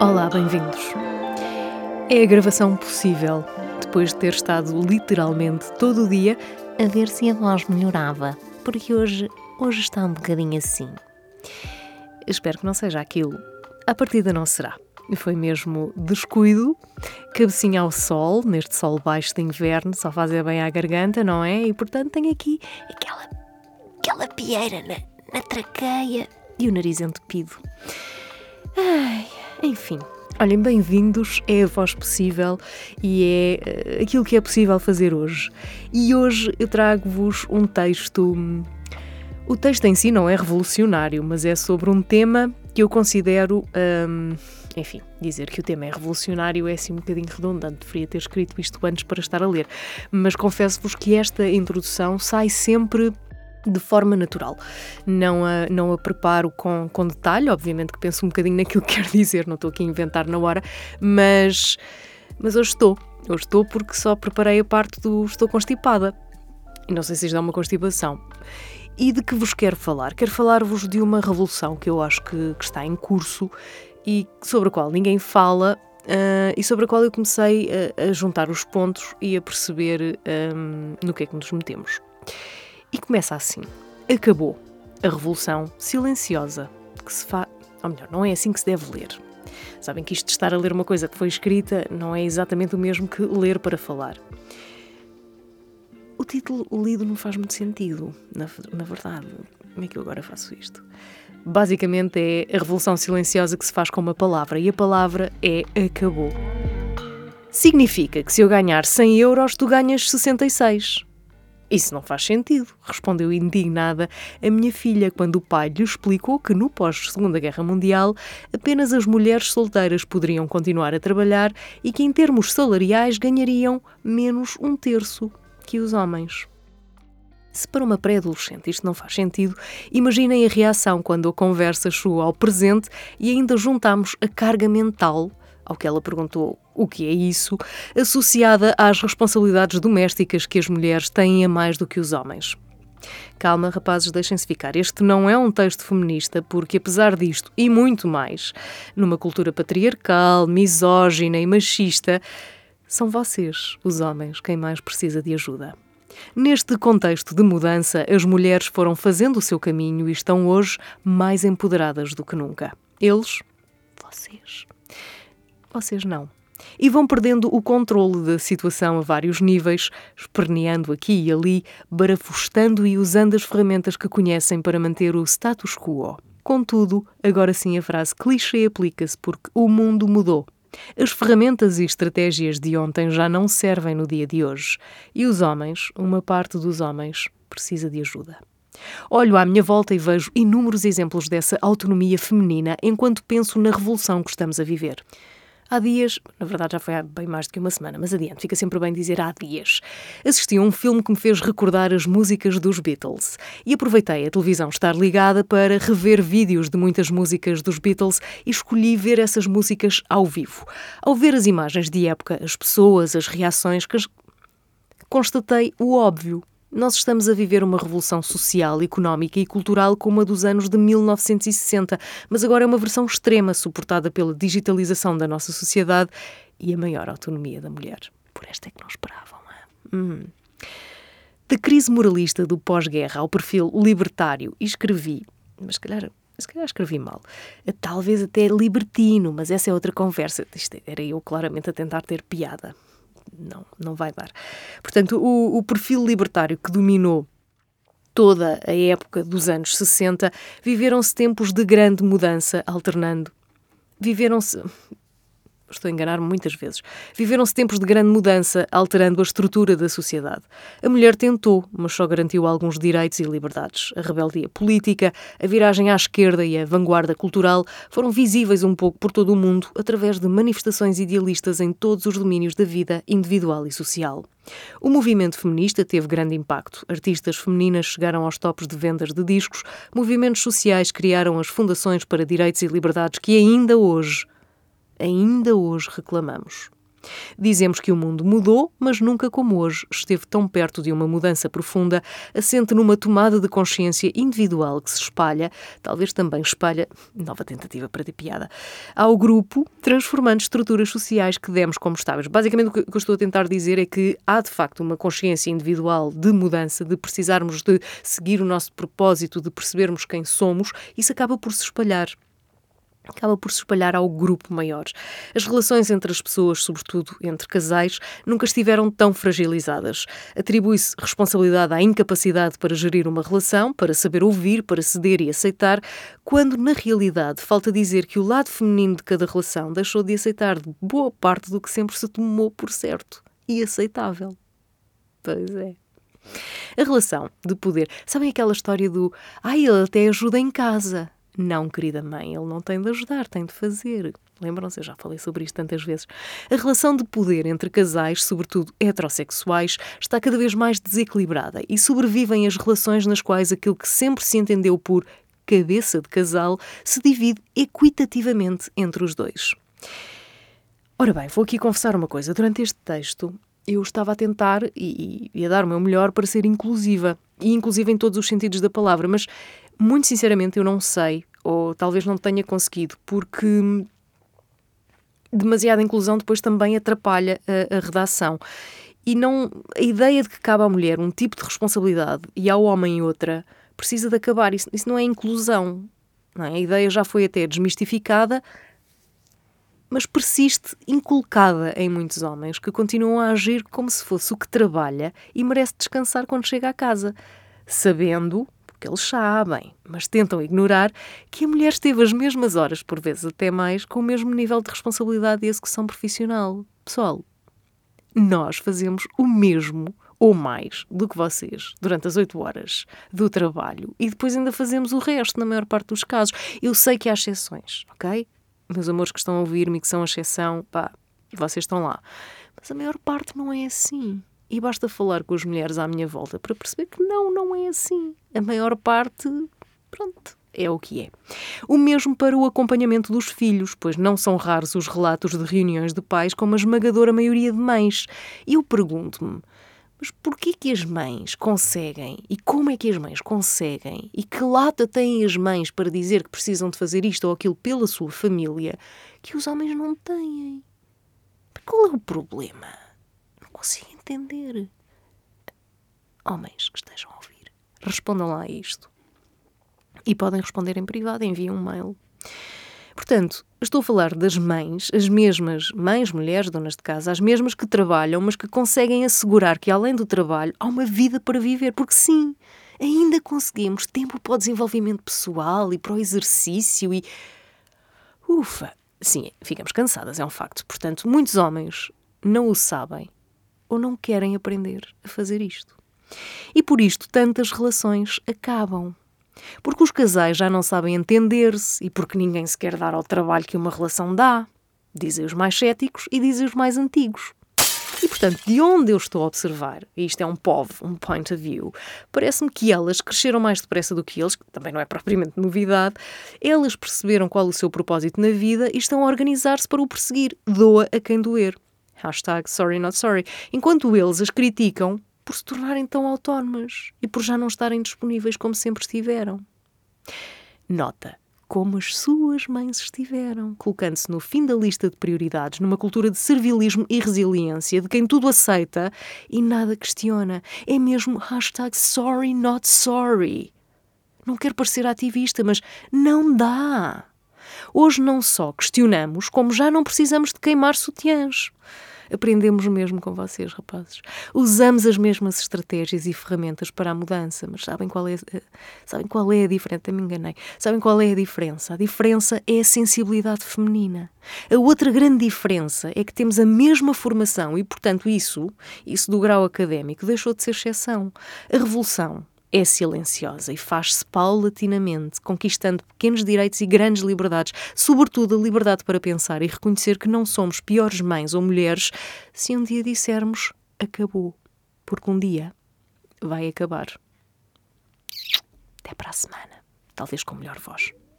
Olá, bem-vindos. É a gravação possível, depois de ter estado literalmente todo o dia a ver se a voz melhorava, porque hoje, hoje está um bocadinho assim. Espero que não seja aquilo. A partida não será. Foi mesmo descuido, cabecinha ao sol, neste sol baixo de inverno, só fazer bem à garganta, não é? E portanto tenho aqui aquela, aquela pieira na, na traqueia e o nariz entupido. Ai, enfim, olhem, bem-vindos. É a voz possível e é uh, aquilo que é possível fazer hoje. E hoje eu trago-vos um texto. O texto em si não é revolucionário, mas é sobre um tema que eu considero. Um, enfim, dizer que o tema é revolucionário é assim um bocadinho redundante, deveria ter escrito isto antes para estar a ler. Mas confesso-vos que esta introdução sai sempre de forma natural. Não a, não a preparo com, com detalhe, obviamente que penso um bocadinho naquilo que quero dizer, não estou aqui a inventar na hora, mas, mas hoje estou. Hoje estou porque só preparei a parte do estou constipada. E não sei se isto dá uma constipação. E de que vos quero falar? Quero falar-vos de uma revolução que eu acho que, que está em curso e sobre a qual ninguém fala uh, e sobre a qual eu comecei a, a juntar os pontos e a perceber um, no que é que nos metemos. E começa assim: acabou a revolução silenciosa que se faz. Ou melhor, não é assim que se deve ler. Sabem que isto de estar a ler uma coisa que foi escrita não é exatamente o mesmo que ler para falar. O título lido não faz muito sentido, na, na verdade. Como é que eu agora faço isto? Basicamente é a revolução silenciosa que se faz com uma palavra e a palavra é acabou. Significa que se eu ganhar 100 euros, tu ganhas 66. Isso não faz sentido, respondeu indignada a minha filha quando o pai lhe explicou que no pós-Segunda Guerra Mundial apenas as mulheres solteiras poderiam continuar a trabalhar e que, em termos salariais, ganhariam menos um terço que os homens. Se para uma pré-adolescente isto não faz sentido, imaginem a reação quando a conversa chegou ao presente e ainda juntamos a carga mental, ao que ela perguntou o que é isso, associada às responsabilidades domésticas que as mulheres têm a mais do que os homens. Calma, rapazes, deixem-se ficar. Este não é um texto feminista, porque apesar disto e muito mais, numa cultura patriarcal, misógina e machista, são vocês, os homens, quem mais precisa de ajuda. Neste contexto de mudança, as mulheres foram fazendo o seu caminho e estão hoje mais empoderadas do que nunca. Eles, vocês. Vocês não. E vão perdendo o controle da situação a vários níveis, esperneando aqui e ali, barafustando e usando as ferramentas que conhecem para manter o status quo. Contudo, agora sim a frase clichê aplica-se porque o mundo mudou. As ferramentas e estratégias de ontem já não servem no dia de hoje. E os homens, uma parte dos homens, precisa de ajuda. Olho à minha volta e vejo inúmeros exemplos dessa autonomia feminina enquanto penso na revolução que estamos a viver. Há dias, na verdade já foi há bem mais do que uma semana, mas adiante, fica sempre bem dizer há dias, assisti a um filme que me fez recordar as músicas dos Beatles e aproveitei a televisão estar ligada para rever vídeos de muitas músicas dos Beatles e escolhi ver essas músicas ao vivo. Ao ver as imagens de época, as pessoas, as reações, constatei o óbvio. Nós estamos a viver uma revolução social, económica e cultural como a dos anos de 1960, mas agora é uma versão extrema, suportada pela digitalização da nossa sociedade e a maior autonomia da mulher. Por esta é que não esperavam. Hum. Da crise moralista do pós-guerra ao perfil libertário, escrevi, mas calhar se calhar escrevi mal. Talvez até libertino, mas essa é outra conversa. Isto era eu claramente a tentar ter piada não, não vai dar. Portanto, o, o perfil libertário que dominou toda a época dos anos 60, viveram-se tempos de grande mudança, alternando. Viveram-se estou a enganar-me muitas vezes. Viveram-se tempos de grande mudança, alterando a estrutura da sociedade. A mulher tentou, mas só garantiu alguns direitos e liberdades. A rebeldia política, a viragem à esquerda e a vanguarda cultural foram visíveis um pouco por todo o mundo através de manifestações idealistas em todos os domínios da vida individual e social. O movimento feminista teve grande impacto. Artistas femininas chegaram aos topos de vendas de discos, movimentos sociais criaram as fundações para direitos e liberdades que ainda hoje ainda hoje reclamamos. Dizemos que o mundo mudou, mas nunca como hoje esteve tão perto de uma mudança profunda, assente numa tomada de consciência individual que se espalha, talvez também espalha, nova tentativa para ter piada, ao grupo, transformando estruturas sociais que demos como estáveis. Basicamente o que eu estou a tentar dizer é que há de facto uma consciência individual de mudança, de precisarmos de seguir o nosso propósito, de percebermos quem somos, isso acaba por se espalhar acaba por se espalhar ao grupo maior. As relações entre as pessoas, sobretudo entre casais, nunca estiveram tão fragilizadas. Atribui-se responsabilidade à incapacidade para gerir uma relação, para saber ouvir, para ceder e aceitar, quando na realidade falta dizer que o lado feminino de cada relação deixou de aceitar boa parte do que sempre se tomou por certo e aceitável. Pois é. A relação de poder. Sabem aquela história do ai, ele até ajuda em casa. Não, querida mãe, ele não tem de ajudar, tem de fazer. Lembram-se, eu já falei sobre isto tantas vezes. A relação de poder entre casais, sobretudo heterossexuais, está cada vez mais desequilibrada e sobrevivem as relações nas quais aquilo que sempre se entendeu por cabeça de casal se divide equitativamente entre os dois. Ora bem, vou aqui confessar uma coisa. Durante este texto, eu estava a tentar e, e, a dar o meu melhor para ser inclusiva, e inclusiva em todos os sentidos da palavra, mas muito sinceramente, eu não sei, ou talvez não tenha conseguido, porque demasiada inclusão depois também atrapalha a, a redação. E não a ideia de que cabe à mulher um tipo de responsabilidade e ao homem outra precisa de acabar. Isso, isso não é inclusão. Não é? A ideia já foi até desmistificada, mas persiste inculcada em muitos homens que continuam a agir como se fosse o que trabalha e merece descansar quando chega à casa, sabendo porque eles sabem, mas tentam ignorar que a mulher esteve as mesmas horas, por vezes até mais, com o mesmo nível de responsabilidade e execução profissional. Pessoal, nós fazemos o mesmo ou mais do que vocês durante as oito horas do trabalho e depois ainda fazemos o resto, na maior parte dos casos. Eu sei que há exceções, ok? Meus amores que estão a ouvir-me que são a exceção, pá, vocês estão lá. Mas a maior parte não é assim. E basta falar com as mulheres à minha volta para perceber que não, não é assim. A maior parte, pronto, é o que é. O mesmo para o acompanhamento dos filhos, pois não são raros os relatos de reuniões de pais com uma esmagadora maioria de mães. E eu pergunto-me, mas porquê que as mães conseguem? E como é que as mães conseguem? E que lata têm as mães para dizer que precisam de fazer isto ou aquilo pela sua família que os homens não têm? Qual é o problema? Consigo entender. Homens que estejam a ouvir, respondam lá a isto. E podem responder em privado, enviem um mail. Portanto, estou a falar das mães, as mesmas mães, mulheres, donas de casa, as mesmas que trabalham, mas que conseguem assegurar que além do trabalho há uma vida para viver. Porque sim, ainda conseguimos tempo para o desenvolvimento pessoal e para o exercício e. Ufa! Sim, ficamos cansadas, é um facto. Portanto, muitos homens não o sabem ou não querem aprender a fazer isto. E por isto tantas relações acabam. Porque os casais já não sabem entender-se e porque ninguém se quer dar ao trabalho que uma relação dá. Dizem os mais céticos e dizem os mais antigos. E, portanto, de onde eu estou a observar, e isto é um POV, um point of view, parece-me que elas cresceram mais depressa do que eles, que também não é propriamente novidade, elas perceberam qual o seu propósito na vida e estão a organizar-se para o perseguir, doa a quem doer. Hashtag sorry not sorry. Enquanto eles as criticam por se tornarem tão autónomas e por já não estarem disponíveis como sempre estiveram. Nota como as suas mães estiveram, colocando-se no fim da lista de prioridades, numa cultura de servilismo e resiliência, de quem tudo aceita e nada questiona. É mesmo hashtag sorry not sorry. Não quero parecer ativista, mas não dá. Hoje não só questionamos, como já não precisamos de queimar sutiãs. Aprendemos mesmo com vocês, rapazes. Usamos as mesmas estratégias e ferramentas para a mudança, mas sabem qual é, eh, sabem qual é a diferença? Me enganei. Sabem qual é a diferença? A diferença é a sensibilidade feminina. A outra grande diferença é que temos a mesma formação e, portanto, isso, isso do grau académico, deixou de ser exceção. A revolução é silenciosa e faz-se paulatinamente, conquistando pequenos direitos e grandes liberdades, sobretudo a liberdade para pensar e reconhecer que não somos piores mães ou mulheres se um dia dissermos acabou, porque um dia vai acabar. Até para a semana, talvez com melhor voz.